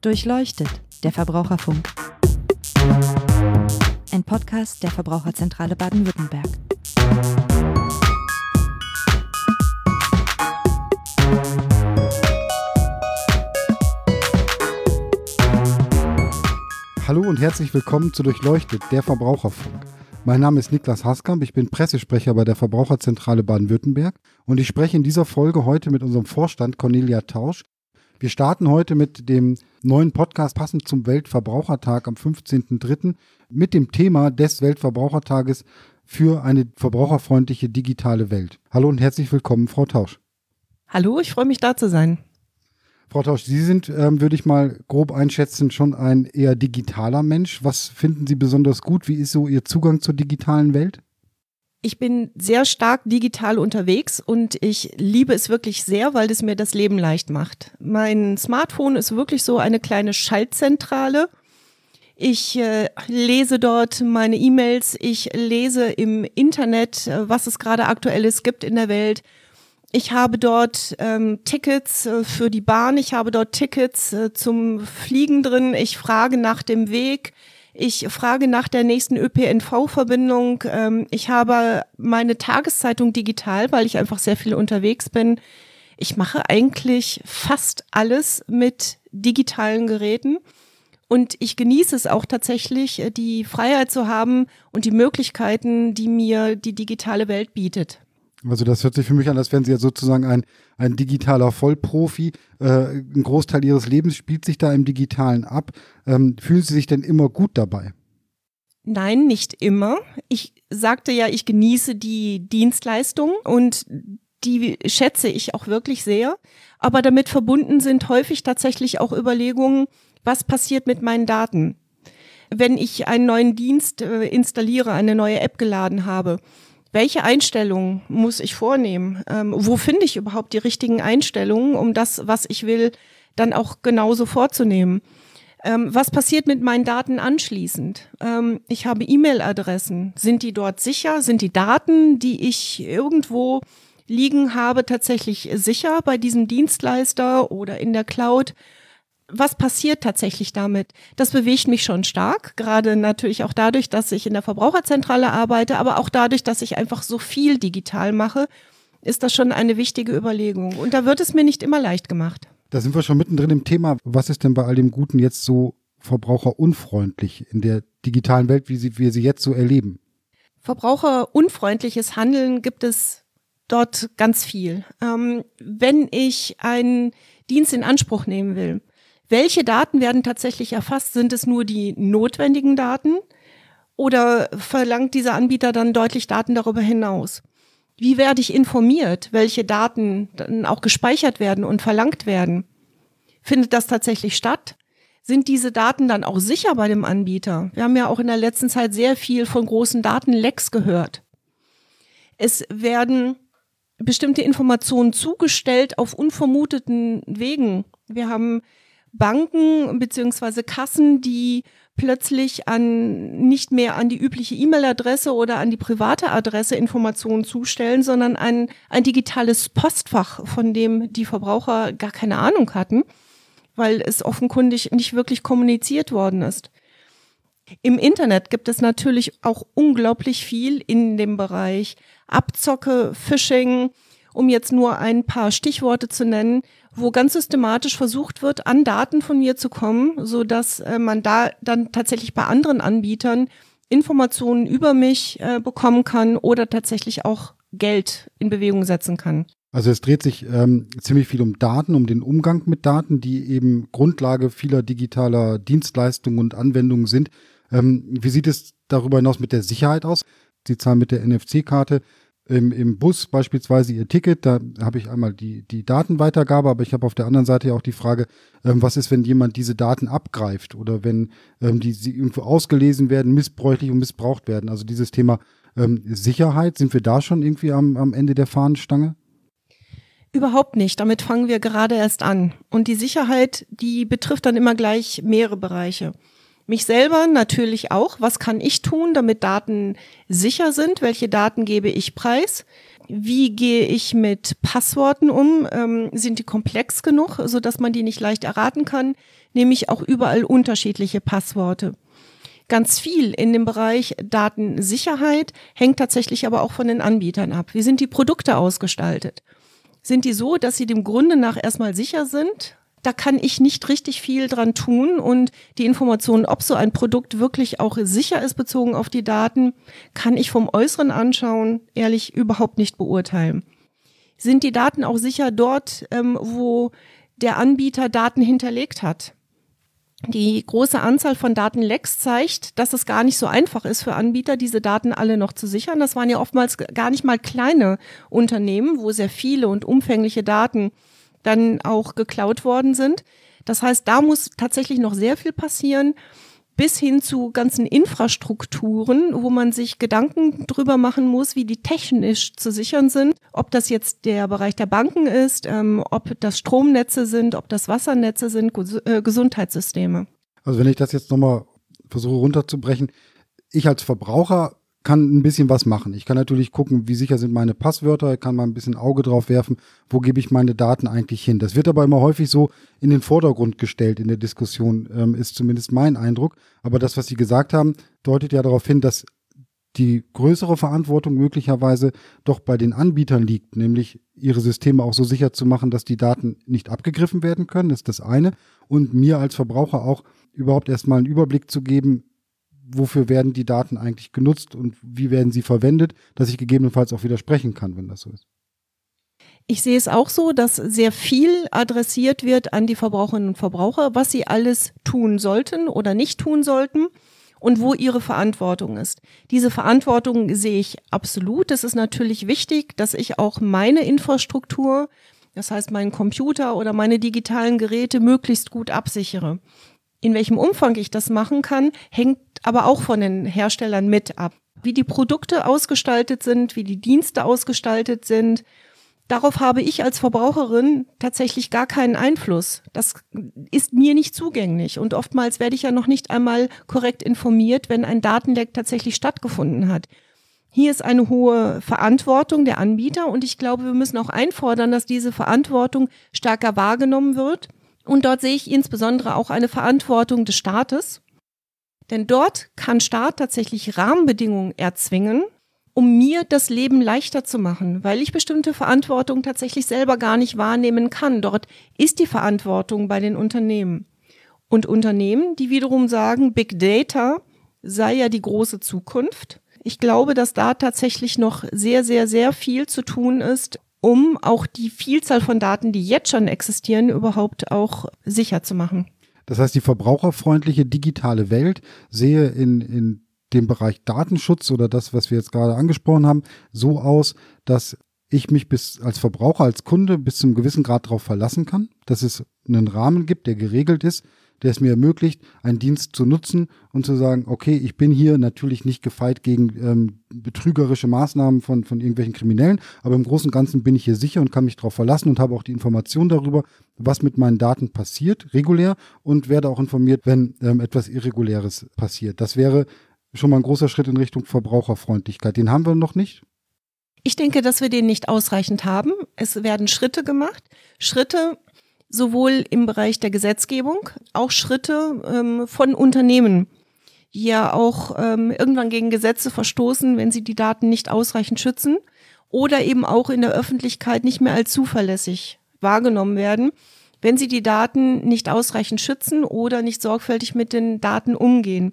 Durchleuchtet, der Verbraucherfunk. Ein Podcast der Verbraucherzentrale Baden-Württemberg. Hallo und herzlich willkommen zu Durchleuchtet, der Verbraucherfunk. Mein Name ist Niklas Haskamp, ich bin Pressesprecher bei der Verbraucherzentrale Baden-Württemberg und ich spreche in dieser Folge heute mit unserem Vorstand Cornelia Tausch wir starten heute mit dem neuen Podcast passend zum Weltverbrauchertag am 15.03. mit dem Thema des Weltverbrauchertages für eine verbraucherfreundliche digitale Welt. Hallo und herzlich willkommen, Frau Tausch. Hallo, ich freue mich da zu sein. Frau Tausch, Sie sind, ähm, würde ich mal grob einschätzen, schon ein eher digitaler Mensch. Was finden Sie besonders gut? Wie ist so Ihr Zugang zur digitalen Welt? Ich bin sehr stark digital unterwegs und ich liebe es wirklich sehr, weil es mir das Leben leicht macht. Mein Smartphone ist wirklich so eine kleine Schaltzentrale. Ich äh, lese dort meine E-Mails, ich lese im Internet, äh, was es gerade aktuelles gibt in der Welt. Ich habe dort ähm, Tickets äh, für die Bahn, ich habe dort Tickets äh, zum Fliegen drin, ich frage nach dem Weg. Ich frage nach der nächsten ÖPNV-Verbindung. Ähm, ich habe meine Tageszeitung digital, weil ich einfach sehr viel unterwegs bin. Ich mache eigentlich fast alles mit digitalen Geräten. Und ich genieße es auch tatsächlich, äh, die Freiheit zu haben und die Möglichkeiten, die mir die digitale Welt bietet. Also das hört sich für mich an, als wären Sie ja sozusagen ein, ein digitaler Vollprofi. Äh, ein Großteil Ihres Lebens spielt sich da im Digitalen ab. Ähm, fühlen Sie sich denn immer gut dabei? Nein, nicht immer. Ich sagte ja, ich genieße die Dienstleistung und die schätze ich auch wirklich sehr. Aber damit verbunden sind häufig tatsächlich auch Überlegungen, was passiert mit meinen Daten? Wenn ich einen neuen Dienst äh, installiere, eine neue App geladen habe, welche Einstellungen muss ich vornehmen? Ähm, wo finde ich überhaupt die richtigen Einstellungen, um das, was ich will, dann auch genauso vorzunehmen? Ähm, was passiert mit meinen Daten anschließend? Ähm, ich habe E-Mail-Adressen. Sind die dort sicher? Sind die Daten, die ich irgendwo liegen habe, tatsächlich sicher bei diesem Dienstleister oder in der Cloud? Was passiert tatsächlich damit? Das bewegt mich schon stark, gerade natürlich auch dadurch, dass ich in der Verbraucherzentrale arbeite, aber auch dadurch, dass ich einfach so viel digital mache, ist das schon eine wichtige Überlegung. Und da wird es mir nicht immer leicht gemacht. Da sind wir schon mittendrin im Thema. Was ist denn bei all dem Guten jetzt so verbraucherunfreundlich in der digitalen Welt, wie sie, wir sie jetzt so erleben? Verbraucherunfreundliches Handeln gibt es dort ganz viel. Ähm, wenn ich einen Dienst in Anspruch nehmen will, welche Daten werden tatsächlich erfasst? Sind es nur die notwendigen Daten oder verlangt dieser Anbieter dann deutlich Daten darüber hinaus? Wie werde ich informiert, welche Daten dann auch gespeichert werden und verlangt werden? Findet das tatsächlich statt? Sind diese Daten dann auch sicher bei dem Anbieter? Wir haben ja auch in der letzten Zeit sehr viel von großen Datenlecks gehört. Es werden bestimmte Informationen zugestellt auf unvermuteten Wegen. Wir haben Banken beziehungsweise Kassen, die plötzlich an nicht mehr an die übliche E-Mail-Adresse oder an die private Adresse Informationen zustellen, sondern ein, ein digitales Postfach, von dem die Verbraucher gar keine Ahnung hatten, weil es offenkundig nicht wirklich kommuniziert worden ist. Im Internet gibt es natürlich auch unglaublich viel in dem Bereich Abzocke, Phishing, um jetzt nur ein paar Stichworte zu nennen, wo ganz systematisch versucht wird, an Daten von mir zu kommen, so dass äh, man da dann tatsächlich bei anderen Anbietern Informationen über mich äh, bekommen kann oder tatsächlich auch Geld in Bewegung setzen kann. Also es dreht sich ähm, ziemlich viel um Daten, um den Umgang mit Daten, die eben Grundlage vieler digitaler Dienstleistungen und Anwendungen sind. Ähm, wie sieht es darüber hinaus mit der Sicherheit aus? Sie zahlen mit der NFC-Karte im, im Bus beispielsweise ihr Ticket, da habe ich einmal die, die Datenweitergabe, aber ich habe auf der anderen Seite ja auch die Frage, ähm, was ist, wenn jemand diese Daten abgreift oder wenn ähm, die sie irgendwo ausgelesen werden, missbräuchlich und missbraucht werden. Also dieses Thema ähm, Sicherheit, sind wir da schon irgendwie am, am Ende der Fahnenstange? Überhaupt nicht. Damit fangen wir gerade erst an. Und die Sicherheit, die betrifft dann immer gleich mehrere Bereiche. Mich selber natürlich auch. Was kann ich tun, damit Daten sicher sind? Welche Daten gebe ich preis? Wie gehe ich mit Passworten um? Ähm, sind die komplex genug, so dass man die nicht leicht erraten kann? nämlich auch überall unterschiedliche Passworte. Ganz viel in dem Bereich Datensicherheit hängt tatsächlich aber auch von den Anbietern ab. Wie sind die Produkte ausgestaltet? Sind die so, dass sie dem Grunde nach erstmal sicher sind? Da kann ich nicht richtig viel dran tun und die Informationen, ob so ein Produkt wirklich auch sicher ist bezogen auf die Daten, kann ich vom Äußeren anschauen, ehrlich überhaupt nicht beurteilen. Sind die Daten auch sicher dort, ähm, wo der Anbieter Daten hinterlegt hat? Die große Anzahl von Datenlecks zeigt, dass es gar nicht so einfach ist für Anbieter, diese Daten alle noch zu sichern. Das waren ja oftmals gar nicht mal kleine Unternehmen, wo sehr viele und umfängliche Daten dann auch geklaut worden sind. Das heißt, da muss tatsächlich noch sehr viel passieren bis hin zu ganzen Infrastrukturen, wo man sich Gedanken drüber machen muss, wie die technisch zu sichern sind. Ob das jetzt der Bereich der Banken ist, ähm, ob das Stromnetze sind, ob das Wassernetze sind, äh, Gesundheitssysteme. Also wenn ich das jetzt nochmal versuche runterzubrechen, ich als Verbraucher kann ein bisschen was machen. Ich kann natürlich gucken, wie sicher sind meine Passwörter, kann mal ein bisschen Auge drauf werfen, wo gebe ich meine Daten eigentlich hin. Das wird aber immer häufig so in den Vordergrund gestellt in der Diskussion, ähm, ist zumindest mein Eindruck. Aber das, was Sie gesagt haben, deutet ja darauf hin, dass die größere Verantwortung möglicherweise doch bei den Anbietern liegt, nämlich ihre Systeme auch so sicher zu machen, dass die Daten nicht abgegriffen werden können, ist das eine. Und mir als Verbraucher auch überhaupt erstmal einen Überblick zu geben, wofür werden die Daten eigentlich genutzt und wie werden sie verwendet, dass ich gegebenenfalls auch widersprechen kann, wenn das so ist. Ich sehe es auch so, dass sehr viel adressiert wird an die Verbraucherinnen und Verbraucher, was sie alles tun sollten oder nicht tun sollten und wo ihre Verantwortung ist. Diese Verantwortung sehe ich absolut. Es ist natürlich wichtig, dass ich auch meine Infrastruktur, das heißt meinen Computer oder meine digitalen Geräte möglichst gut absichere. In welchem Umfang ich das machen kann, hängt aber auch von den Herstellern mit ab. Wie die Produkte ausgestaltet sind, wie die Dienste ausgestaltet sind, darauf habe ich als Verbraucherin tatsächlich gar keinen Einfluss. Das ist mir nicht zugänglich und oftmals werde ich ja noch nicht einmal korrekt informiert, wenn ein Datenleck tatsächlich stattgefunden hat. Hier ist eine hohe Verantwortung der Anbieter und ich glaube, wir müssen auch einfordern, dass diese Verantwortung stärker wahrgenommen wird und dort sehe ich insbesondere auch eine Verantwortung des Staates. Denn dort kann Staat tatsächlich Rahmenbedingungen erzwingen, um mir das Leben leichter zu machen, weil ich bestimmte Verantwortung tatsächlich selber gar nicht wahrnehmen kann. Dort ist die Verantwortung bei den Unternehmen. Und Unternehmen, die wiederum sagen, Big Data sei ja die große Zukunft. Ich glaube, dass da tatsächlich noch sehr, sehr, sehr viel zu tun ist, um auch die Vielzahl von Daten, die jetzt schon existieren, überhaupt auch sicher zu machen. Das heißt, die verbraucherfreundliche digitale Welt sehe in, in dem Bereich Datenschutz oder das, was wir jetzt gerade angesprochen haben, so aus, dass ich mich bis als Verbraucher, als Kunde bis zum gewissen Grad darauf verlassen kann, dass es einen Rahmen gibt, der geregelt ist, der es mir ermöglicht, einen Dienst zu nutzen und zu sagen, okay, ich bin hier natürlich nicht gefeit gegen ähm, betrügerische Maßnahmen von, von irgendwelchen Kriminellen, aber im Großen und Ganzen bin ich hier sicher und kann mich darauf verlassen und habe auch die Information darüber, was mit meinen Daten passiert, regulär, und werde auch informiert, wenn ähm, etwas Irreguläres passiert. Das wäre schon mal ein großer Schritt in Richtung Verbraucherfreundlichkeit. Den haben wir noch nicht. Ich denke, dass wir den nicht ausreichend haben. Es werden Schritte gemacht. Schritte, sowohl im Bereich der Gesetzgebung, auch Schritte ähm, von Unternehmen, die ja auch ähm, irgendwann gegen Gesetze verstoßen, wenn sie die Daten nicht ausreichend schützen oder eben auch in der Öffentlichkeit nicht mehr als zuverlässig wahrgenommen werden, wenn sie die Daten nicht ausreichend schützen oder nicht sorgfältig mit den Daten umgehen.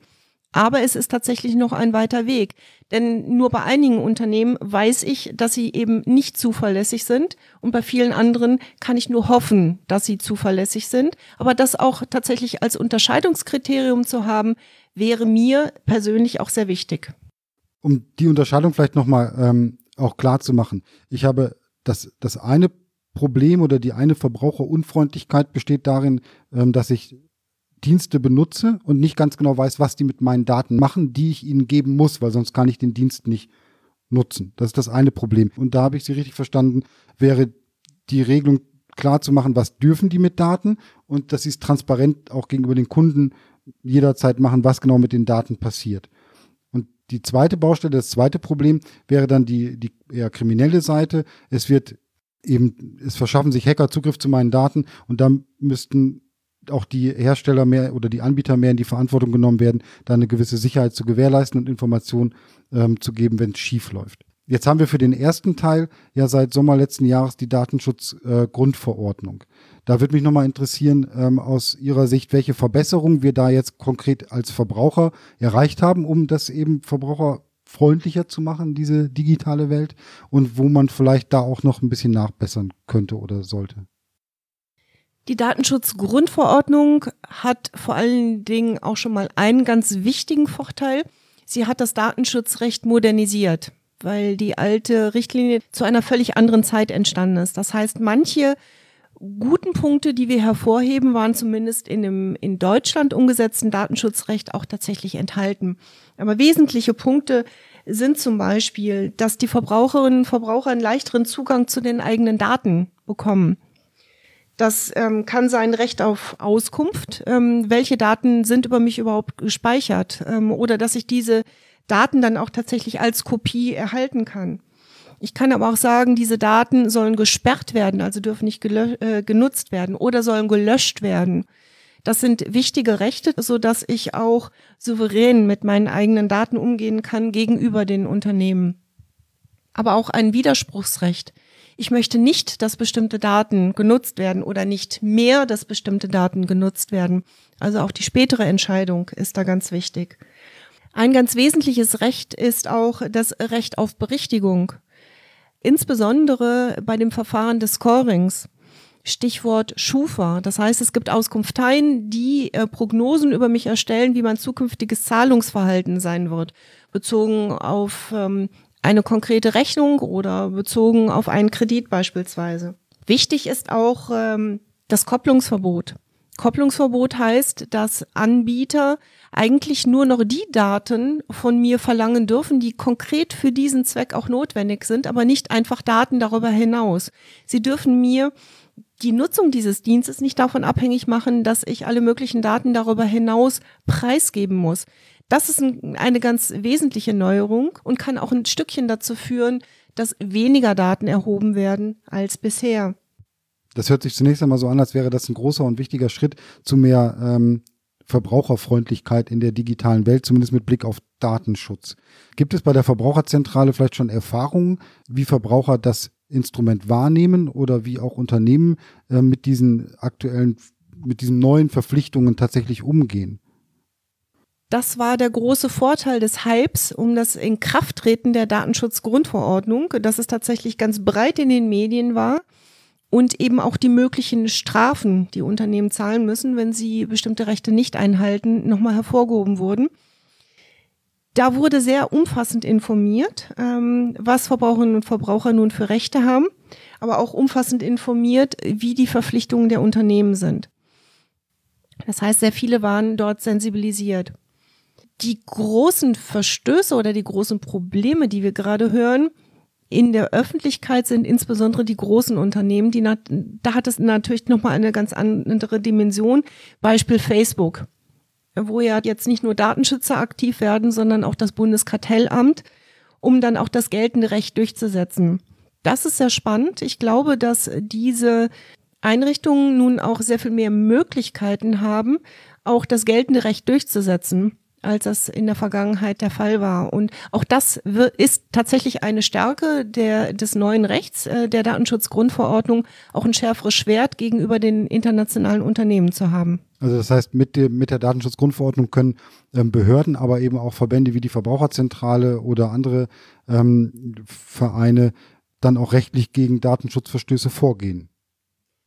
Aber es ist tatsächlich noch ein weiter Weg. Denn nur bei einigen Unternehmen weiß ich, dass sie eben nicht zuverlässig sind. Und bei vielen anderen kann ich nur hoffen, dass sie zuverlässig sind. Aber das auch tatsächlich als Unterscheidungskriterium zu haben, wäre mir persönlich auch sehr wichtig. Um die Unterscheidung vielleicht nochmal ähm, auch klar zu machen. Ich habe das, das eine Problem oder die eine Verbraucherunfreundlichkeit besteht darin, ähm, dass ich Dienste benutze und nicht ganz genau weiß, was die mit meinen Daten machen, die ich ihnen geben muss, weil sonst kann ich den Dienst nicht nutzen. Das ist das eine Problem. Und da habe ich Sie richtig verstanden, wäre die Regelung klar zu machen, was dürfen die mit Daten und dass sie es transparent auch gegenüber den Kunden jederzeit machen, was genau mit den Daten passiert. Und die zweite Baustelle, das zweite Problem wäre dann die, die eher kriminelle Seite. Es wird eben, es verschaffen sich Hacker Zugriff zu meinen Daten und dann müssten auch die Hersteller mehr oder die Anbieter mehr in die Verantwortung genommen werden, da eine gewisse Sicherheit zu gewährleisten und Informationen ähm, zu geben, wenn es schief läuft. Jetzt haben wir für den ersten Teil ja seit Sommer letzten Jahres die Datenschutzgrundverordnung. Äh, da würde mich nochmal interessieren, ähm, aus Ihrer Sicht, welche Verbesserungen wir da jetzt konkret als Verbraucher erreicht haben, um das eben verbraucherfreundlicher zu machen, diese digitale Welt, und wo man vielleicht da auch noch ein bisschen nachbessern könnte oder sollte. Die Datenschutzgrundverordnung hat vor allen Dingen auch schon mal einen ganz wichtigen Vorteil. Sie hat das Datenschutzrecht modernisiert weil die alte Richtlinie zu einer völlig anderen Zeit entstanden ist. Das heißt, manche guten Punkte, die wir hervorheben, waren zumindest in dem in Deutschland umgesetzten Datenschutzrecht auch tatsächlich enthalten. Aber wesentliche Punkte sind zum Beispiel, dass die Verbraucherinnen und Verbraucher einen leichteren Zugang zu den eigenen Daten bekommen. Das ähm, kann sein Recht auf Auskunft. Ähm, welche Daten sind über mich überhaupt gespeichert? Ähm, oder dass ich diese Daten dann auch tatsächlich als Kopie erhalten kann. Ich kann aber auch sagen, diese Daten sollen gesperrt werden, also dürfen nicht äh, genutzt werden oder sollen gelöscht werden. Das sind wichtige Rechte, so dass ich auch souverän mit meinen eigenen Daten umgehen kann gegenüber den Unternehmen. Aber auch ein Widerspruchsrecht. Ich möchte nicht, dass bestimmte Daten genutzt werden oder nicht mehr, dass bestimmte Daten genutzt werden. Also auch die spätere Entscheidung ist da ganz wichtig. Ein ganz wesentliches Recht ist auch das Recht auf Berichtigung. Insbesondere bei dem Verfahren des Scorings. Stichwort Schufa. Das heißt, es gibt Auskunfteien, die äh, Prognosen über mich erstellen, wie mein zukünftiges Zahlungsverhalten sein wird, bezogen auf ähm, eine konkrete Rechnung oder bezogen auf einen Kredit beispielsweise. Wichtig ist auch ähm, das Kopplungsverbot. Kopplungsverbot heißt, dass Anbieter eigentlich nur noch die Daten von mir verlangen dürfen, die konkret für diesen Zweck auch notwendig sind, aber nicht einfach Daten darüber hinaus. Sie dürfen mir die Nutzung dieses Dienstes nicht davon abhängig machen, dass ich alle möglichen Daten darüber hinaus preisgeben muss. Das ist eine ganz wesentliche Neuerung und kann auch ein Stückchen dazu führen, dass weniger Daten erhoben werden als bisher. Das hört sich zunächst einmal so an, als wäre das ein großer und wichtiger Schritt zu mehr ähm, Verbraucherfreundlichkeit in der digitalen Welt, zumindest mit Blick auf Datenschutz. Gibt es bei der Verbraucherzentrale vielleicht schon Erfahrungen, wie Verbraucher das Instrument wahrnehmen oder wie auch Unternehmen äh, mit diesen aktuellen, mit diesen neuen Verpflichtungen tatsächlich umgehen? Das war der große Vorteil des Hypes um das Inkrafttreten der Datenschutzgrundverordnung, dass es tatsächlich ganz breit in den Medien war und eben auch die möglichen Strafen, die Unternehmen zahlen müssen, wenn sie bestimmte Rechte nicht einhalten, nochmal hervorgehoben wurden. Da wurde sehr umfassend informiert, ähm, was Verbraucherinnen und Verbraucher nun für Rechte haben, aber auch umfassend informiert, wie die Verpflichtungen der Unternehmen sind. Das heißt, sehr viele waren dort sensibilisiert. Die großen Verstöße oder die großen Probleme, die wir gerade hören, in der Öffentlichkeit sind insbesondere die großen Unternehmen, die da hat es natürlich nochmal eine ganz andere Dimension. Beispiel Facebook, wo ja jetzt nicht nur Datenschützer aktiv werden, sondern auch das Bundeskartellamt, um dann auch das geltende Recht durchzusetzen. Das ist sehr spannend. Ich glaube, dass diese Einrichtungen nun auch sehr viel mehr Möglichkeiten haben, auch das geltende Recht durchzusetzen als das in der Vergangenheit der Fall war. Und auch das ist tatsächlich eine Stärke der, des neuen Rechts, äh, der Datenschutzgrundverordnung, auch ein schärferes Schwert gegenüber den internationalen Unternehmen zu haben. Also das heißt, mit, dem, mit der Datenschutzgrundverordnung können ähm, Behörden, aber eben auch Verbände wie die Verbraucherzentrale oder andere ähm, Vereine dann auch rechtlich gegen Datenschutzverstöße vorgehen.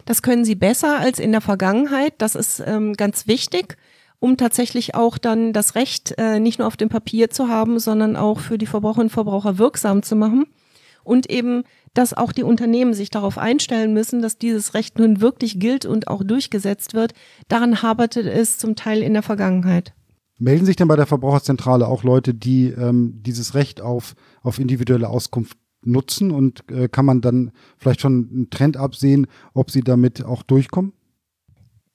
Das können sie besser als in der Vergangenheit. Das ist ähm, ganz wichtig um tatsächlich auch dann das Recht äh, nicht nur auf dem Papier zu haben, sondern auch für die Verbraucherinnen und Verbraucher wirksam zu machen. Und eben, dass auch die Unternehmen sich darauf einstellen müssen, dass dieses Recht nun wirklich gilt und auch durchgesetzt wird. Daran haberte es zum Teil in der Vergangenheit. Melden sich denn bei der Verbraucherzentrale auch Leute, die ähm, dieses Recht auf, auf individuelle Auskunft nutzen und äh, kann man dann vielleicht schon einen Trend absehen, ob sie damit auch durchkommen?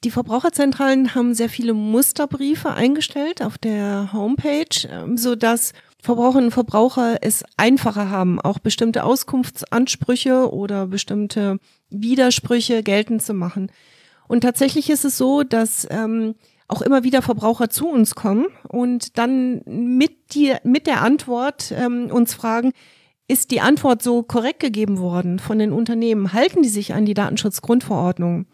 Die Verbraucherzentralen haben sehr viele Musterbriefe eingestellt auf der Homepage, ähm, so dass Verbraucherinnen und Verbraucher es einfacher haben, auch bestimmte Auskunftsansprüche oder bestimmte Widersprüche geltend zu machen. Und tatsächlich ist es so, dass ähm, auch immer wieder Verbraucher zu uns kommen und dann mit, die, mit der Antwort ähm, uns fragen, ist die Antwort so korrekt gegeben worden von den Unternehmen? Halten die sich an die Datenschutzgrundverordnung?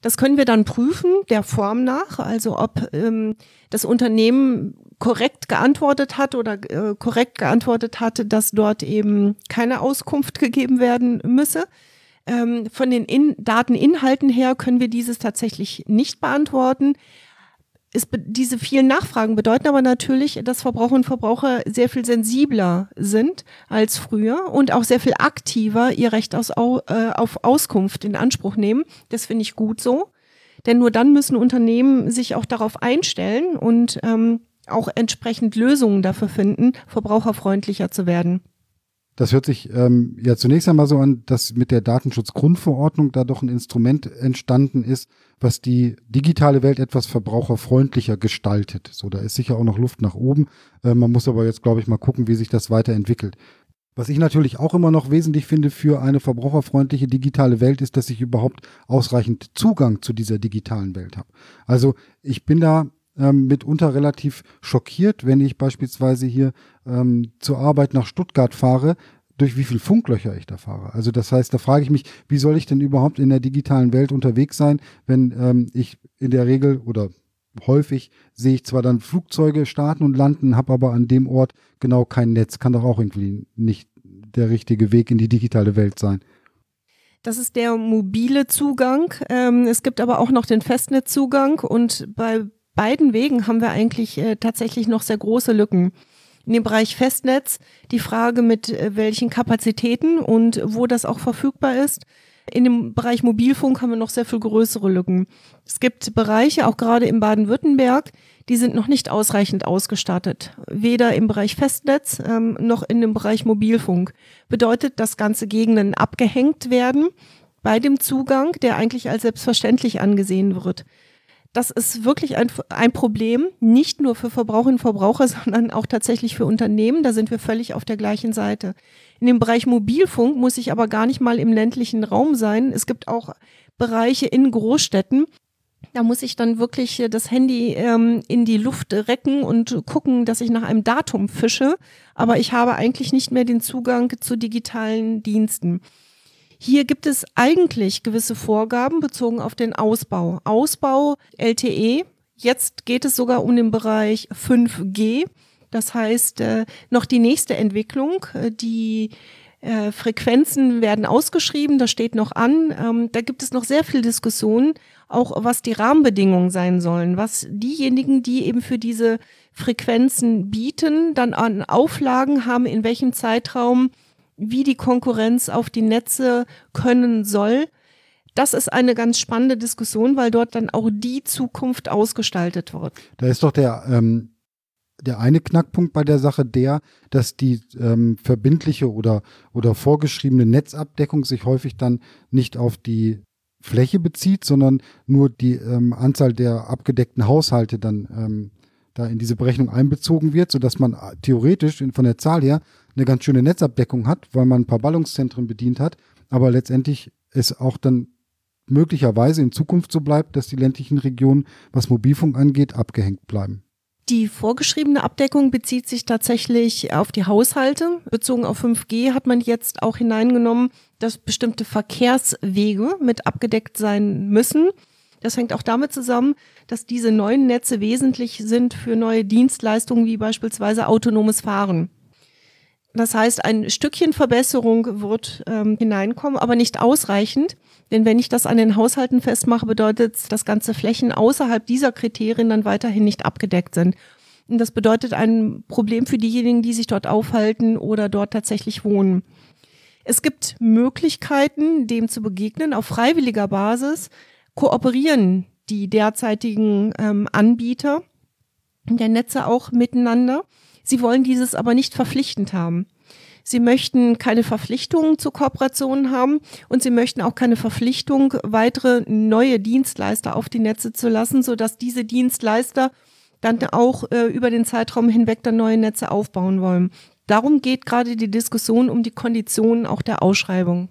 Das können wir dann prüfen, der Form nach, also ob ähm, das Unternehmen korrekt geantwortet hat oder äh, korrekt geantwortet hatte, dass dort eben keine Auskunft gegeben werden müsse. Ähm, von den In Dateninhalten her können wir dieses tatsächlich nicht beantworten. Es, diese vielen Nachfragen bedeuten aber natürlich, dass Verbraucherinnen und Verbraucher sehr viel sensibler sind als früher und auch sehr viel aktiver ihr Recht aus, äh, auf Auskunft in Anspruch nehmen. Das finde ich gut so. Denn nur dann müssen Unternehmen sich auch darauf einstellen und ähm, auch entsprechend Lösungen dafür finden, verbraucherfreundlicher zu werden. Das hört sich ähm, ja zunächst einmal so an, dass mit der Datenschutzgrundverordnung da doch ein Instrument entstanden ist, was die digitale Welt etwas verbraucherfreundlicher gestaltet. So, da ist sicher auch noch Luft nach oben. Äh, man muss aber jetzt, glaube ich, mal gucken, wie sich das weiterentwickelt. Was ich natürlich auch immer noch wesentlich finde für eine verbraucherfreundliche digitale Welt, ist, dass ich überhaupt ausreichend Zugang zu dieser digitalen Welt habe. Also ich bin da ähm, mitunter relativ schockiert, wenn ich beispielsweise hier ähm, zur Arbeit nach Stuttgart fahre, durch wie viel Funklöcher ich da fahre. Also das heißt, da frage ich mich, wie soll ich denn überhaupt in der digitalen Welt unterwegs sein, wenn ähm, ich in der Regel oder häufig sehe ich zwar dann Flugzeuge starten und landen, habe aber an dem Ort genau kein Netz. Kann doch auch irgendwie nicht der richtige Weg in die digitale Welt sein. Das ist der mobile Zugang. Ähm, es gibt aber auch noch den Festnetzzugang und bei beiden Wegen haben wir eigentlich äh, tatsächlich noch sehr große Lücken. In dem Bereich Festnetz die Frage mit äh, welchen Kapazitäten und wo das auch verfügbar ist. In dem Bereich Mobilfunk haben wir noch sehr viel größere Lücken. Es gibt Bereiche, auch gerade in Baden-Württemberg, die sind noch nicht ausreichend ausgestattet. Weder im Bereich Festnetz ähm, noch in dem Bereich Mobilfunk. Bedeutet, dass ganze Gegenden abgehängt werden bei dem Zugang, der eigentlich als selbstverständlich angesehen wird das ist wirklich ein, ein Problem, nicht nur für Verbraucherinnen und Verbraucher, sondern auch tatsächlich für Unternehmen. Da sind wir völlig auf der gleichen Seite. In dem Bereich Mobilfunk muss ich aber gar nicht mal im ländlichen Raum sein. Es gibt auch Bereiche in Großstädten, da muss ich dann wirklich das Handy ähm, in die Luft recken und gucken, dass ich nach einem Datum fische. Aber ich habe eigentlich nicht mehr den Zugang zu digitalen Diensten. Hier gibt es eigentlich gewisse Vorgaben bezogen auf den Ausbau. Ausbau LTE. Jetzt geht es sogar um den Bereich 5G. Das heißt, äh, noch die nächste Entwicklung, äh, die äh, Frequenzen werden ausgeschrieben, das steht noch an. Ähm, da gibt es noch sehr viel Diskussion, auch was die Rahmenbedingungen sein sollen, was diejenigen, die eben für diese Frequenzen bieten, dann an Auflagen haben, in welchem Zeitraum wie die Konkurrenz auf die Netze können soll. Das ist eine ganz spannende Diskussion, weil dort dann auch die Zukunft ausgestaltet wird. Da ist doch der, ähm, der eine Knackpunkt bei der Sache der, dass die ähm, verbindliche oder, oder vorgeschriebene Netzabdeckung sich häufig dann nicht auf die Fläche bezieht, sondern nur die ähm, Anzahl der abgedeckten Haushalte dann ähm, da in diese Berechnung einbezogen wird, sodass man äh, theoretisch von der Zahl her eine ganz schöne Netzabdeckung hat, weil man ein paar Ballungszentren bedient hat, aber letztendlich es auch dann möglicherweise in Zukunft so bleibt, dass die ländlichen Regionen, was Mobilfunk angeht, abgehängt bleiben. Die vorgeschriebene Abdeckung bezieht sich tatsächlich auf die Haushalte. Bezogen auf 5G hat man jetzt auch hineingenommen, dass bestimmte Verkehrswege mit abgedeckt sein müssen. Das hängt auch damit zusammen, dass diese neuen Netze wesentlich sind für neue Dienstleistungen wie beispielsweise autonomes Fahren. Das heißt, ein Stückchen Verbesserung wird ähm, hineinkommen, aber nicht ausreichend. Denn wenn ich das an den Haushalten festmache, bedeutet es, dass ganze Flächen außerhalb dieser Kriterien dann weiterhin nicht abgedeckt sind. Und das bedeutet ein Problem für diejenigen, die sich dort aufhalten oder dort tatsächlich wohnen. Es gibt Möglichkeiten, dem zu begegnen. Auf freiwilliger Basis kooperieren die derzeitigen ähm, Anbieter der Netze auch miteinander. Sie wollen dieses aber nicht verpflichtend haben. Sie möchten keine Verpflichtungen zur Kooperation haben und sie möchten auch keine Verpflichtung, weitere neue Dienstleister auf die Netze zu lassen, sodass diese Dienstleister dann auch äh, über den Zeitraum hinweg dann neue Netze aufbauen wollen. Darum geht gerade die Diskussion um die Konditionen auch der Ausschreibung.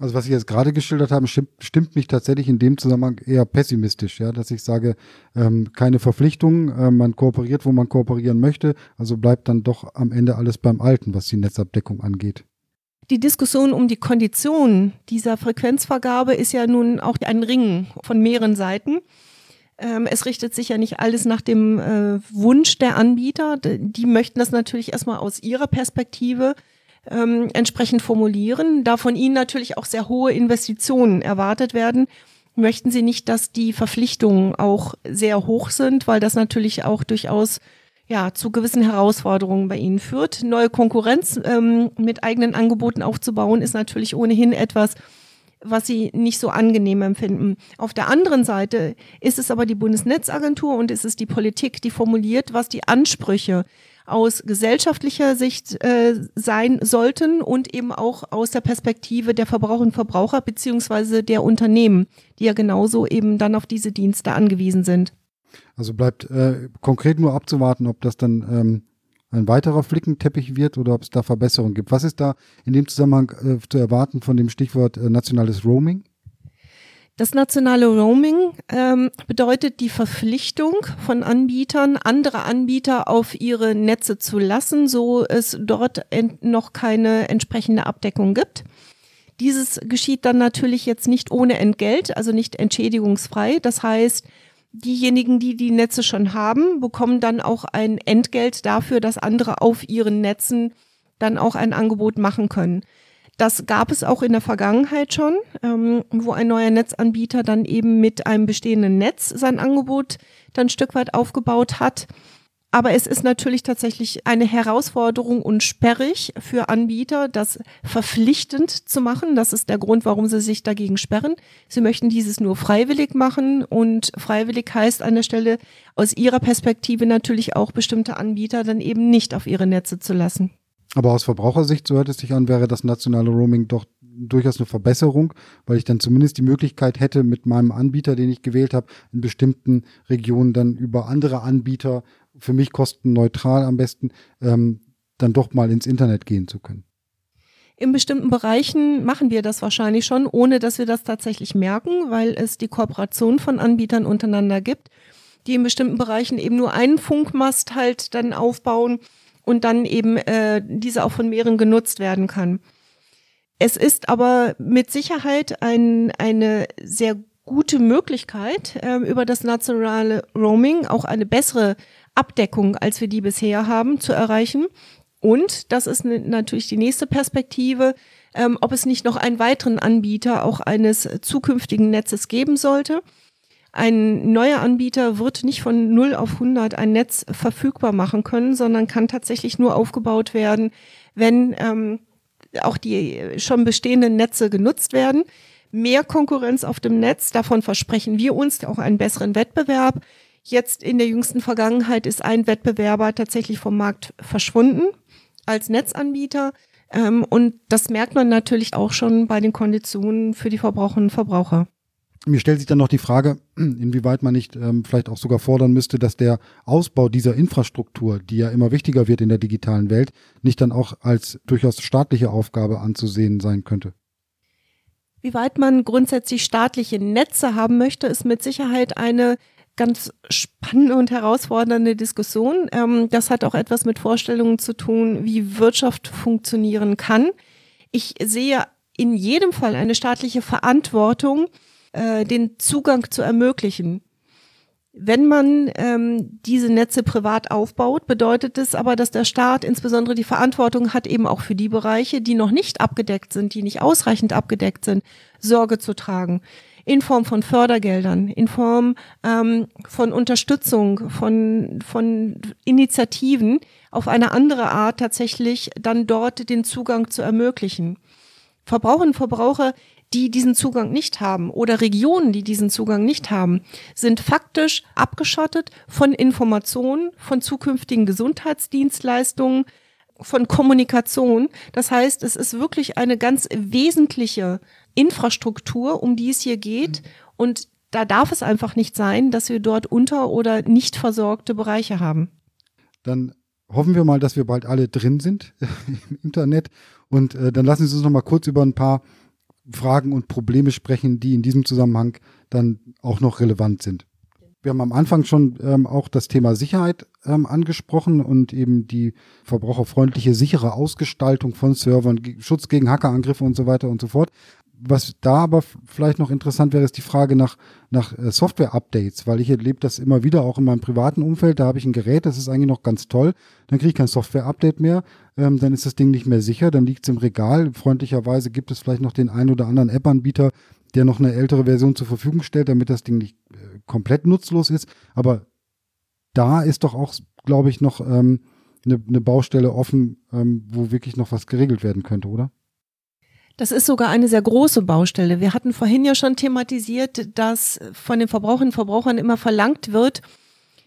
Also was Sie jetzt gerade geschildert haben, stimmt, stimmt mich tatsächlich in dem Zusammenhang eher pessimistisch, ja, dass ich sage, ähm, keine Verpflichtungen, äh, man kooperiert, wo man kooperieren möchte, also bleibt dann doch am Ende alles beim Alten, was die Netzabdeckung angeht. Die Diskussion um die Konditionen dieser Frequenzvergabe ist ja nun auch ein Ringen von mehreren Seiten. Ähm, es richtet sich ja nicht alles nach dem äh, Wunsch der Anbieter. Die möchten das natürlich erstmal aus ihrer Perspektive ähm, entsprechend formulieren. Da von Ihnen natürlich auch sehr hohe Investitionen erwartet werden, möchten Sie nicht, dass die Verpflichtungen auch sehr hoch sind, weil das natürlich auch durchaus ja, zu gewissen Herausforderungen bei Ihnen führt. Neue Konkurrenz ähm, mit eigenen Angeboten aufzubauen, ist natürlich ohnehin etwas, was sie nicht so angenehm empfinden. Auf der anderen Seite ist es aber die Bundesnetzagentur und ist es die Politik, die formuliert, was die Ansprüche aus gesellschaftlicher Sicht äh, sein sollten und eben auch aus der Perspektive der Verbraucher und Verbraucher beziehungsweise der Unternehmen, die ja genauso eben dann auf diese Dienste angewiesen sind. Also bleibt äh, konkret nur abzuwarten, ob das dann ähm, ein weiterer Flickenteppich wird oder ob es da Verbesserungen gibt. Was ist da in dem Zusammenhang äh, zu erwarten von dem Stichwort äh, nationales Roaming? Das nationale Roaming ähm, bedeutet die Verpflichtung von Anbietern, andere Anbieter auf ihre Netze zu lassen, so es dort noch keine entsprechende Abdeckung gibt. Dieses geschieht dann natürlich jetzt nicht ohne Entgelt, also nicht entschädigungsfrei. Das heißt, diejenigen, die die Netze schon haben, bekommen dann auch ein Entgelt dafür, dass andere auf ihren Netzen dann auch ein Angebot machen können. Das gab es auch in der Vergangenheit schon, ähm, wo ein neuer Netzanbieter dann eben mit einem bestehenden Netz sein Angebot dann ein Stück weit aufgebaut hat. Aber es ist natürlich tatsächlich eine Herausforderung und sperrig für Anbieter, das verpflichtend zu machen. Das ist der Grund, warum sie sich dagegen sperren. Sie möchten dieses nur freiwillig machen und freiwillig heißt an der Stelle aus ihrer Perspektive natürlich auch bestimmte Anbieter dann eben nicht auf ihre Netze zu lassen. Aber aus Verbrauchersicht, so hört es sich an, wäre das nationale Roaming doch durchaus eine Verbesserung, weil ich dann zumindest die Möglichkeit hätte, mit meinem Anbieter, den ich gewählt habe, in bestimmten Regionen dann über andere Anbieter, für mich kostenneutral am besten, ähm, dann doch mal ins Internet gehen zu können. In bestimmten Bereichen machen wir das wahrscheinlich schon, ohne dass wir das tatsächlich merken, weil es die Kooperation von Anbietern untereinander gibt, die in bestimmten Bereichen eben nur einen Funkmast halt dann aufbauen und dann eben äh, diese auch von mehreren genutzt werden kann. Es ist aber mit Sicherheit ein, eine sehr gute Möglichkeit, äh, über das nationale Roaming auch eine bessere Abdeckung, als wir die bisher haben, zu erreichen. Und das ist natürlich die nächste Perspektive, ähm, ob es nicht noch einen weiteren Anbieter auch eines zukünftigen Netzes geben sollte. Ein neuer Anbieter wird nicht von 0 auf 100 ein Netz verfügbar machen können, sondern kann tatsächlich nur aufgebaut werden, wenn ähm, auch die schon bestehenden Netze genutzt werden. Mehr Konkurrenz auf dem Netz, davon versprechen wir uns auch einen besseren Wettbewerb. Jetzt in der jüngsten Vergangenheit ist ein Wettbewerber tatsächlich vom Markt verschwunden als Netzanbieter. Ähm, und das merkt man natürlich auch schon bei den Konditionen für die Verbraucherinnen und Verbraucher. Mir stellt sich dann noch die Frage, inwieweit man nicht ähm, vielleicht auch sogar fordern müsste, dass der Ausbau dieser Infrastruktur, die ja immer wichtiger wird in der digitalen Welt, nicht dann auch als durchaus staatliche Aufgabe anzusehen sein könnte. Wie weit man grundsätzlich staatliche Netze haben möchte, ist mit Sicherheit eine ganz spannende und herausfordernde Diskussion. Ähm, das hat auch etwas mit Vorstellungen zu tun, wie Wirtschaft funktionieren kann. Ich sehe in jedem Fall eine staatliche Verantwortung, äh, den Zugang zu ermöglichen. Wenn man ähm, diese Netze privat aufbaut, bedeutet es aber, dass der Staat insbesondere die Verantwortung hat, eben auch für die Bereiche, die noch nicht abgedeckt sind, die nicht ausreichend abgedeckt sind, Sorge zu tragen. In Form von Fördergeldern, in Form ähm, von Unterstützung, von, von Initiativen, auf eine andere Art tatsächlich dann dort den Zugang zu ermöglichen. Verbraucherinnen und Verbraucher die diesen Zugang nicht haben oder Regionen, die diesen Zugang nicht haben, sind faktisch abgeschottet von Informationen, von zukünftigen Gesundheitsdienstleistungen, von Kommunikation. Das heißt, es ist wirklich eine ganz wesentliche Infrastruktur, um die es hier geht. Und da darf es einfach nicht sein, dass wir dort unter- oder nicht versorgte Bereiche haben. Dann hoffen wir mal, dass wir bald alle drin sind im Internet. Und äh, dann lassen Sie uns noch mal kurz über ein paar Fragen und Probleme sprechen, die in diesem Zusammenhang dann auch noch relevant sind. Wir haben am Anfang schon ähm, auch das Thema Sicherheit ähm, angesprochen und eben die verbraucherfreundliche, sichere Ausgestaltung von Servern, Schutz gegen Hackerangriffe und so weiter und so fort. Was da aber vielleicht noch interessant wäre, ist die Frage nach, nach äh, Software-Updates, weil ich erlebe das immer wieder auch in meinem privaten Umfeld. Da habe ich ein Gerät, das ist eigentlich noch ganz toll. Dann kriege ich kein Software-Update mehr. Ähm, dann ist das Ding nicht mehr sicher. Dann liegt es im Regal. Freundlicherweise gibt es vielleicht noch den einen oder anderen App-Anbieter, der noch eine ältere Version zur Verfügung stellt, damit das Ding nicht äh, komplett nutzlos ist. Aber da ist doch auch, glaube ich, noch ähm, eine, eine Baustelle offen, ähm, wo wirklich noch was geregelt werden könnte, oder? Das ist sogar eine sehr große Baustelle. Wir hatten vorhin ja schon thematisiert, dass von den Verbraucherinnen und Verbrauchern immer verlangt wird,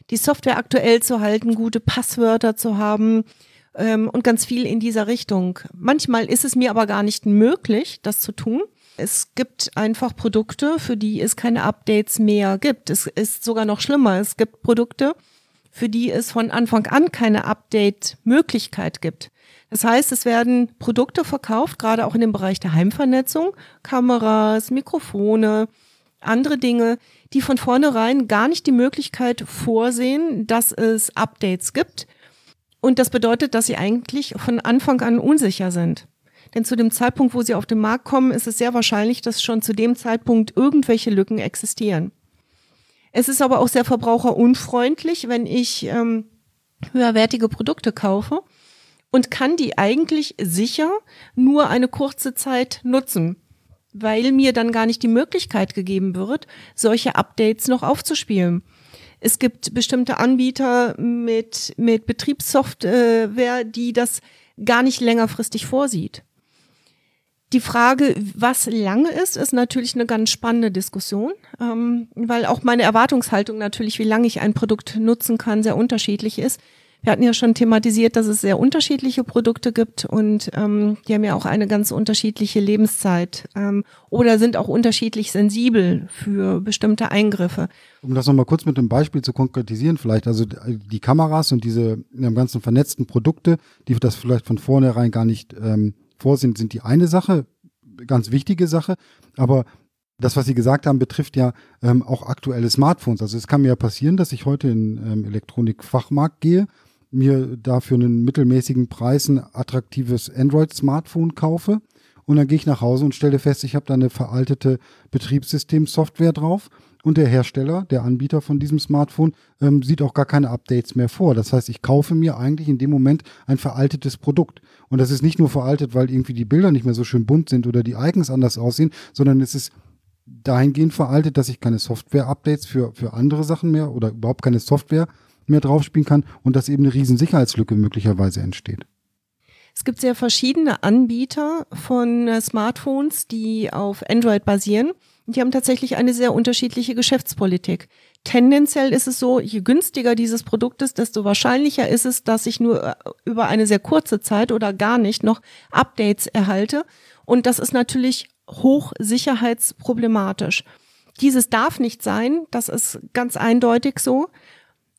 die Software aktuell zu halten, gute Passwörter zu haben ähm, und ganz viel in dieser Richtung. Manchmal ist es mir aber gar nicht möglich, das zu tun. Es gibt einfach Produkte, für die es keine Updates mehr gibt. Es ist sogar noch schlimmer. Es gibt Produkte, für die es von Anfang an keine Update-Möglichkeit gibt. Das heißt, es werden Produkte verkauft, gerade auch in dem Bereich der Heimvernetzung, Kameras, Mikrofone, andere Dinge, die von vornherein gar nicht die Möglichkeit vorsehen, dass es Updates gibt. Und das bedeutet, dass sie eigentlich von Anfang an unsicher sind. Denn zu dem Zeitpunkt, wo sie auf den Markt kommen, ist es sehr wahrscheinlich, dass schon zu dem Zeitpunkt irgendwelche Lücken existieren. Es ist aber auch sehr verbraucherunfreundlich, wenn ich ähm, höherwertige Produkte kaufe und kann die eigentlich sicher nur eine kurze Zeit nutzen, weil mir dann gar nicht die Möglichkeit gegeben wird, solche Updates noch aufzuspielen. Es gibt bestimmte Anbieter mit, mit Betriebssoftware, die das gar nicht längerfristig vorsieht. Die Frage, was lange ist, ist natürlich eine ganz spannende Diskussion, ähm, weil auch meine Erwartungshaltung natürlich, wie lange ich ein Produkt nutzen kann, sehr unterschiedlich ist. Wir hatten ja schon thematisiert, dass es sehr unterschiedliche Produkte gibt und ähm, die haben ja auch eine ganz unterschiedliche Lebenszeit ähm, oder sind auch unterschiedlich sensibel für bestimmte Eingriffe. Um das nochmal kurz mit einem Beispiel zu konkretisieren, vielleicht, also die Kameras und diese ganzen vernetzten Produkte, die das vielleicht von vornherein gar nicht ähm, vorsehen, sind die eine Sache, ganz wichtige Sache, aber das, was Sie gesagt haben, betrifft ja ähm, auch aktuelle Smartphones. Also es kann mir ja passieren, dass ich heute in ähm, Elektronikfachmarkt gehe, mir dafür einen mittelmäßigen Preis ein attraktives Android-Smartphone kaufe und dann gehe ich nach Hause und stelle fest, ich habe da eine veraltete Betriebssystemsoftware drauf und der Hersteller, der Anbieter von diesem Smartphone, ähm, sieht auch gar keine Updates mehr vor. Das heißt, ich kaufe mir eigentlich in dem Moment ein veraltetes Produkt. Und das ist nicht nur veraltet, weil irgendwie die Bilder nicht mehr so schön bunt sind oder die Icons anders aussehen, sondern es ist dahingehend veraltet, dass ich keine Software-Updates für, für andere Sachen mehr oder überhaupt keine Software mehr draufspielen kann und dass eben eine riesen Sicherheitslücke möglicherweise entsteht. Es gibt sehr verschiedene Anbieter von äh, Smartphones, die auf Android basieren. Die haben tatsächlich eine sehr unterschiedliche Geschäftspolitik. Tendenziell ist es so, je günstiger dieses Produkt ist, desto wahrscheinlicher ist es, dass ich nur äh, über eine sehr kurze Zeit oder gar nicht noch Updates erhalte. Und das ist natürlich hochsicherheitsproblematisch. Dieses darf nicht sein, das ist ganz eindeutig so.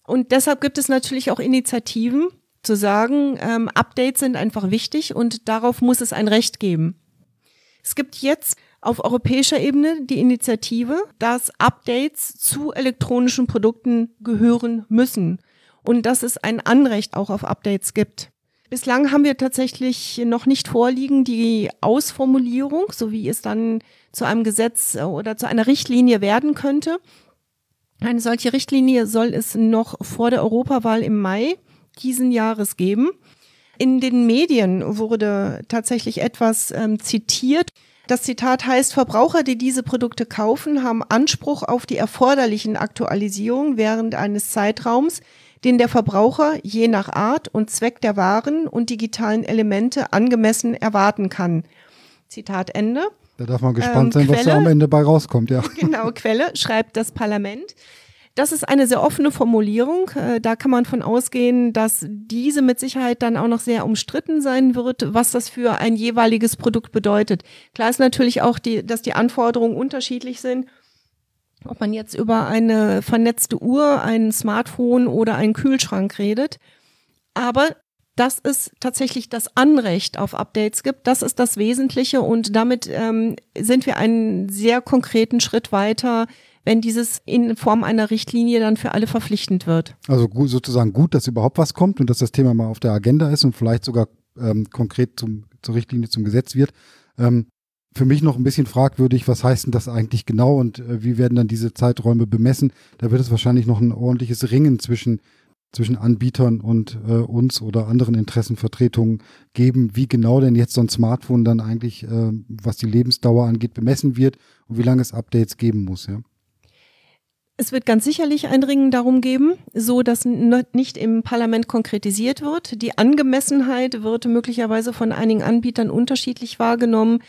Und deshalb gibt es natürlich auch Initiativen zu sagen, ähm, Updates sind einfach wichtig und darauf muss es ein Recht geben. Es gibt jetzt auf europäischer Ebene die Initiative, dass Updates zu elektronischen Produkten gehören müssen und dass es ein Anrecht auch auf Updates gibt. Bislang haben wir tatsächlich noch nicht vorliegen die Ausformulierung, so wie es dann zu einem Gesetz oder zu einer Richtlinie werden könnte. Eine solche Richtlinie soll es noch vor der Europawahl im Mai diesen Jahres geben. In den Medien wurde tatsächlich etwas ähm, zitiert. Das Zitat heißt, Verbraucher, die diese Produkte kaufen, haben Anspruch auf die erforderlichen Aktualisierungen während eines Zeitraums, den der Verbraucher je nach Art und Zweck der Waren und digitalen Elemente angemessen erwarten kann. Zitat Ende. Da darf man gespannt ähm, sein, was da am Ende bei rauskommt, ja. Genau, Quelle schreibt das Parlament. Das ist eine sehr offene Formulierung. Äh, da kann man von ausgehen, dass diese mit Sicherheit dann auch noch sehr umstritten sein wird, was das für ein jeweiliges Produkt bedeutet. Klar ist natürlich auch, die, dass die Anforderungen unterschiedlich sind. Ob man jetzt über eine vernetzte Uhr, ein Smartphone oder einen Kühlschrank redet. Aber dass es tatsächlich das Anrecht auf Updates gibt. Das ist das Wesentliche und damit ähm, sind wir einen sehr konkreten Schritt weiter, wenn dieses in Form einer Richtlinie dann für alle verpflichtend wird. Also gut, sozusagen gut, dass überhaupt was kommt und dass das Thema mal auf der Agenda ist und vielleicht sogar ähm, konkret zum, zur Richtlinie zum Gesetz wird. Ähm, für mich noch ein bisschen fragwürdig, was heißt denn das eigentlich genau und äh, wie werden dann diese Zeiträume bemessen? Da wird es wahrscheinlich noch ein ordentliches Ringen zwischen zwischen Anbietern und äh, uns oder anderen Interessenvertretungen geben, wie genau denn jetzt so ein Smartphone dann eigentlich, äh, was die Lebensdauer angeht, bemessen wird und wie lange es Updates geben muss, ja. Es wird ganz sicherlich ein Ringen darum geben, so dass nicht im Parlament konkretisiert wird. Die Angemessenheit wird möglicherweise von einigen Anbietern unterschiedlich wahrgenommen.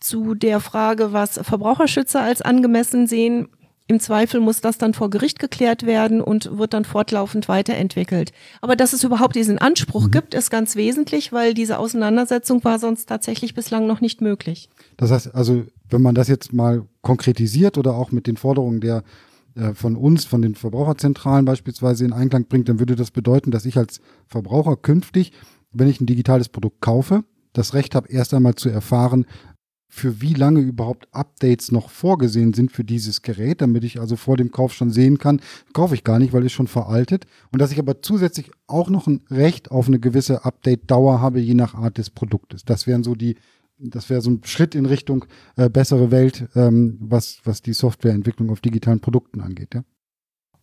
Zu der Frage, was Verbraucherschützer als angemessen sehen, im Zweifel muss das dann vor Gericht geklärt werden und wird dann fortlaufend weiterentwickelt. Aber dass es überhaupt diesen Anspruch mhm. gibt, ist ganz wesentlich, weil diese Auseinandersetzung war sonst tatsächlich bislang noch nicht möglich. Das heißt also, wenn man das jetzt mal konkretisiert oder auch mit den Forderungen der äh, von uns, von den Verbraucherzentralen beispielsweise in Einklang bringt, dann würde das bedeuten, dass ich als Verbraucher künftig, wenn ich ein digitales Produkt kaufe, das Recht habe, erst einmal zu erfahren, für wie lange überhaupt Updates noch vorgesehen sind für dieses Gerät, damit ich also vor dem Kauf schon sehen kann, kaufe ich gar nicht, weil es schon veraltet. Und dass ich aber zusätzlich auch noch ein Recht auf eine gewisse Update-Dauer habe, je nach Art des Produktes. Das wären so die, das wäre so ein Schritt in Richtung äh, bessere Welt, ähm, was, was die Softwareentwicklung auf digitalen Produkten angeht, ja.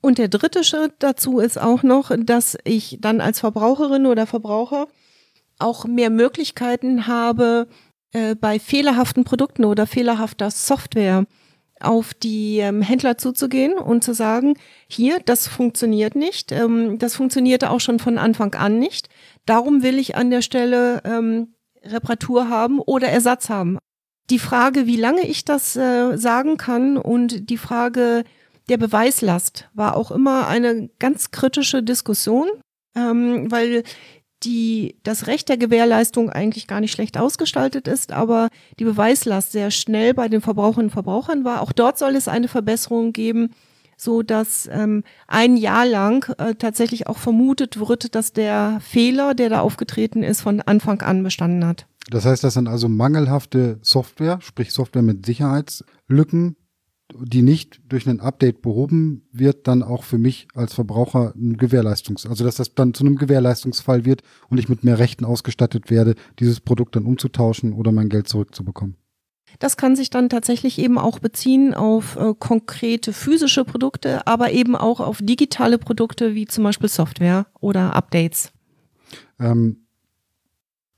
Und der dritte Schritt dazu ist auch noch, dass ich dann als Verbraucherin oder Verbraucher auch mehr Möglichkeiten habe, äh, bei fehlerhaften Produkten oder fehlerhafter Software auf die ähm, Händler zuzugehen und zu sagen, hier, das funktioniert nicht, ähm, das funktionierte auch schon von Anfang an nicht. Darum will ich an der Stelle ähm, Reparatur haben oder Ersatz haben. Die Frage, wie lange ich das äh, sagen kann und die Frage der Beweislast war auch immer eine ganz kritische Diskussion, ähm, weil die, das Recht der Gewährleistung eigentlich gar nicht schlecht ausgestaltet ist, aber die Beweislast sehr schnell bei den Verbraucherinnen und Verbrauchern war. Auch dort soll es eine Verbesserung geben, so dass ähm, ein Jahr lang äh, tatsächlich auch vermutet wird, dass der Fehler, der da aufgetreten ist, von Anfang an bestanden hat. Das heißt, das sind also mangelhafte Software, sprich Software mit Sicherheitslücken, die nicht durch ein Update behoben wird, dann auch für mich als Verbraucher ein Gewährleistungs, also dass das dann zu einem Gewährleistungsfall wird und ich mit mehr Rechten ausgestattet werde, dieses Produkt dann umzutauschen oder mein Geld zurückzubekommen. Das kann sich dann tatsächlich eben auch beziehen auf äh, konkrete physische Produkte, aber eben auch auf digitale Produkte wie zum Beispiel Software oder Updates. Ähm,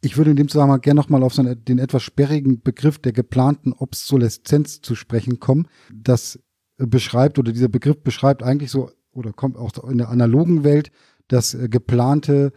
ich würde in dem Zusammenhang gerne nochmal auf so einen, den etwas sperrigen Begriff der geplanten Obsoleszenz zu sprechen kommen. Das beschreibt oder dieser Begriff beschreibt eigentlich so oder kommt auch in der analogen Welt das äh, geplante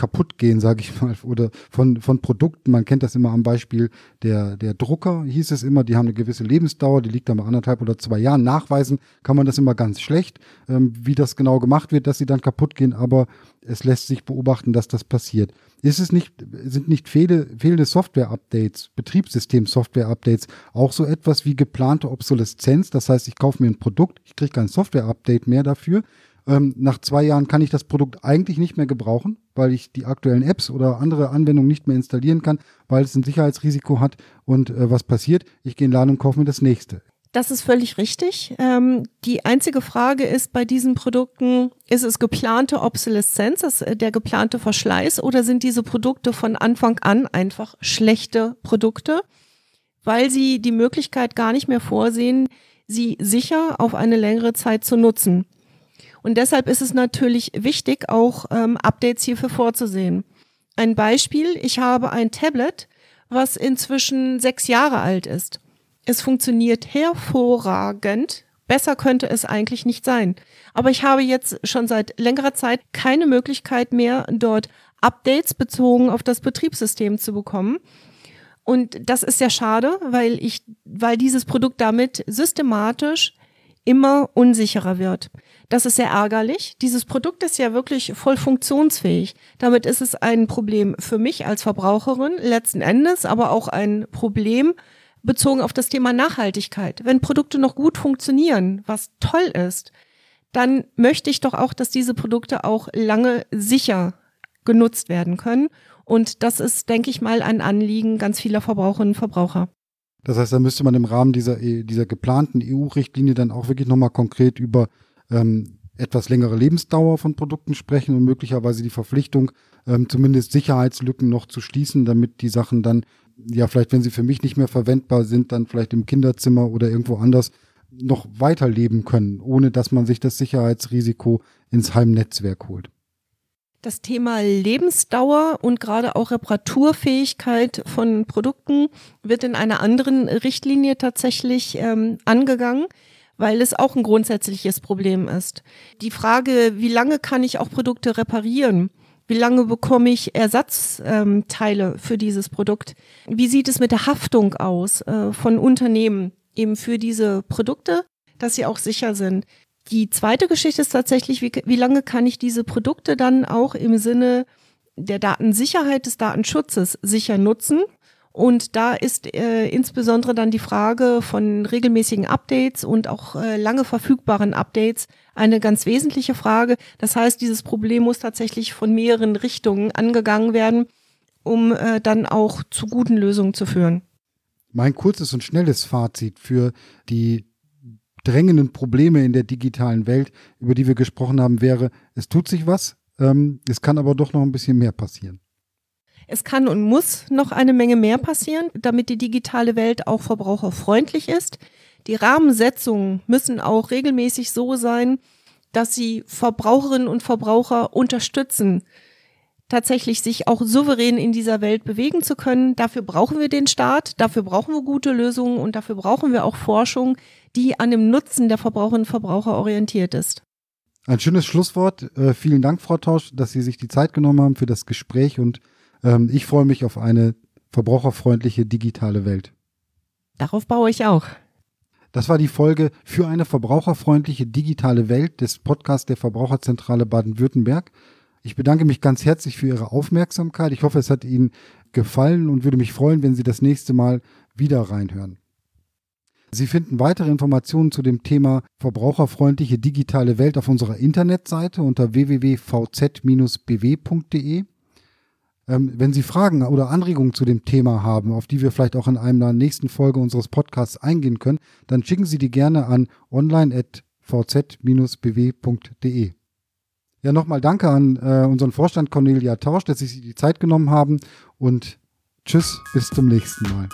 kaputt gehen, sage ich mal, oder von, von Produkten. Man kennt das immer am Beispiel der, der Drucker, hieß es immer, die haben eine gewisse Lebensdauer, die liegt dann bei anderthalb oder zwei Jahren. Nachweisen kann man das immer ganz schlecht, ähm, wie das genau gemacht wird, dass sie dann kaputt gehen, aber es lässt sich beobachten, dass das passiert. Ist es nicht, sind nicht fehle, fehlende Software-Updates, Betriebssystem-Software-Updates auch so etwas wie geplante Obsoleszenz? Das heißt, ich kaufe mir ein Produkt, ich kriege kein Software-Update mehr dafür, ähm, nach zwei Jahren kann ich das Produkt eigentlich nicht mehr gebrauchen, weil ich die aktuellen Apps oder andere Anwendungen nicht mehr installieren kann, weil es ein Sicherheitsrisiko hat. Und äh, was passiert? Ich gehe in den Laden und kaufe mir das nächste. Das ist völlig richtig. Ähm, die einzige Frage ist bei diesen Produkten, ist es geplante Obsoleszenz, ist äh, der geplante Verschleiß oder sind diese Produkte von Anfang an einfach schlechte Produkte, weil sie die Möglichkeit gar nicht mehr vorsehen, sie sicher auf eine längere Zeit zu nutzen. Und deshalb ist es natürlich wichtig, auch ähm, Updates hierfür vorzusehen. Ein Beispiel, ich habe ein Tablet, was inzwischen sechs Jahre alt ist. Es funktioniert hervorragend. Besser könnte es eigentlich nicht sein. Aber ich habe jetzt schon seit längerer Zeit keine Möglichkeit mehr, dort Updates bezogen auf das Betriebssystem zu bekommen. Und das ist sehr schade, weil ich, weil dieses Produkt damit systematisch immer unsicherer wird. Das ist sehr ärgerlich. Dieses Produkt ist ja wirklich voll funktionsfähig. Damit ist es ein Problem für mich als Verbraucherin letzten Endes, aber auch ein Problem bezogen auf das Thema Nachhaltigkeit. Wenn Produkte noch gut funktionieren, was toll ist, dann möchte ich doch auch, dass diese Produkte auch lange sicher genutzt werden können. Und das ist, denke ich mal, ein Anliegen ganz vieler Verbraucherinnen und Verbraucher. Das heißt, da müsste man im Rahmen dieser, e, dieser geplanten EU-Richtlinie dann auch wirklich nochmal konkret über ähm, etwas längere Lebensdauer von Produkten sprechen und möglicherweise die Verpflichtung, ähm, zumindest Sicherheitslücken noch zu schließen, damit die Sachen dann, ja, vielleicht, wenn sie für mich nicht mehr verwendbar sind, dann vielleicht im Kinderzimmer oder irgendwo anders noch weiterleben können, ohne dass man sich das Sicherheitsrisiko ins Heimnetzwerk holt. Das Thema Lebensdauer und gerade auch Reparaturfähigkeit von Produkten wird in einer anderen Richtlinie tatsächlich ähm, angegangen, weil es auch ein grundsätzliches Problem ist. Die Frage, wie lange kann ich auch Produkte reparieren? Wie lange bekomme ich Ersatzteile für dieses Produkt? Wie sieht es mit der Haftung aus äh, von Unternehmen eben für diese Produkte, dass sie auch sicher sind? Die zweite Geschichte ist tatsächlich, wie, wie lange kann ich diese Produkte dann auch im Sinne der Datensicherheit, des Datenschutzes sicher nutzen? Und da ist äh, insbesondere dann die Frage von regelmäßigen Updates und auch äh, lange verfügbaren Updates eine ganz wesentliche Frage. Das heißt, dieses Problem muss tatsächlich von mehreren Richtungen angegangen werden, um äh, dann auch zu guten Lösungen zu führen. Mein kurzes und schnelles Fazit für die drängenden Probleme in der digitalen Welt, über die wir gesprochen haben, wäre, es tut sich was, ähm, es kann aber doch noch ein bisschen mehr passieren. Es kann und muss noch eine Menge mehr passieren, damit die digitale Welt auch verbraucherfreundlich ist. Die Rahmensetzungen müssen auch regelmäßig so sein, dass sie Verbraucherinnen und Verbraucher unterstützen, tatsächlich sich auch souverän in dieser Welt bewegen zu können. Dafür brauchen wir den Staat, dafür brauchen wir gute Lösungen und dafür brauchen wir auch Forschung, die an dem Nutzen der Verbraucherinnen und Verbraucher orientiert ist. Ein schönes Schlusswort. Äh, vielen Dank, Frau Tausch, dass Sie sich die Zeit genommen haben für das Gespräch und ähm, ich freue mich auf eine verbraucherfreundliche digitale Welt. Darauf baue ich auch. Das war die Folge für eine verbraucherfreundliche digitale Welt des Podcasts der Verbraucherzentrale Baden-Württemberg. Ich bedanke mich ganz herzlich für Ihre Aufmerksamkeit. Ich hoffe, es hat Ihnen gefallen und würde mich freuen, wenn Sie das nächste Mal wieder reinhören. Sie finden weitere Informationen zu dem Thema verbraucherfreundliche digitale Welt auf unserer Internetseite unter www.vz-bw.de. Ähm, wenn Sie Fragen oder Anregungen zu dem Thema haben, auf die wir vielleicht auch in einer nächsten Folge unseres Podcasts eingehen können, dann schicken Sie die gerne an online.vz-bw.de. Ja, nochmal danke an äh, unseren Vorstand Cornelia Tausch, dass Sie sich die Zeit genommen haben und tschüss, bis zum nächsten Mal.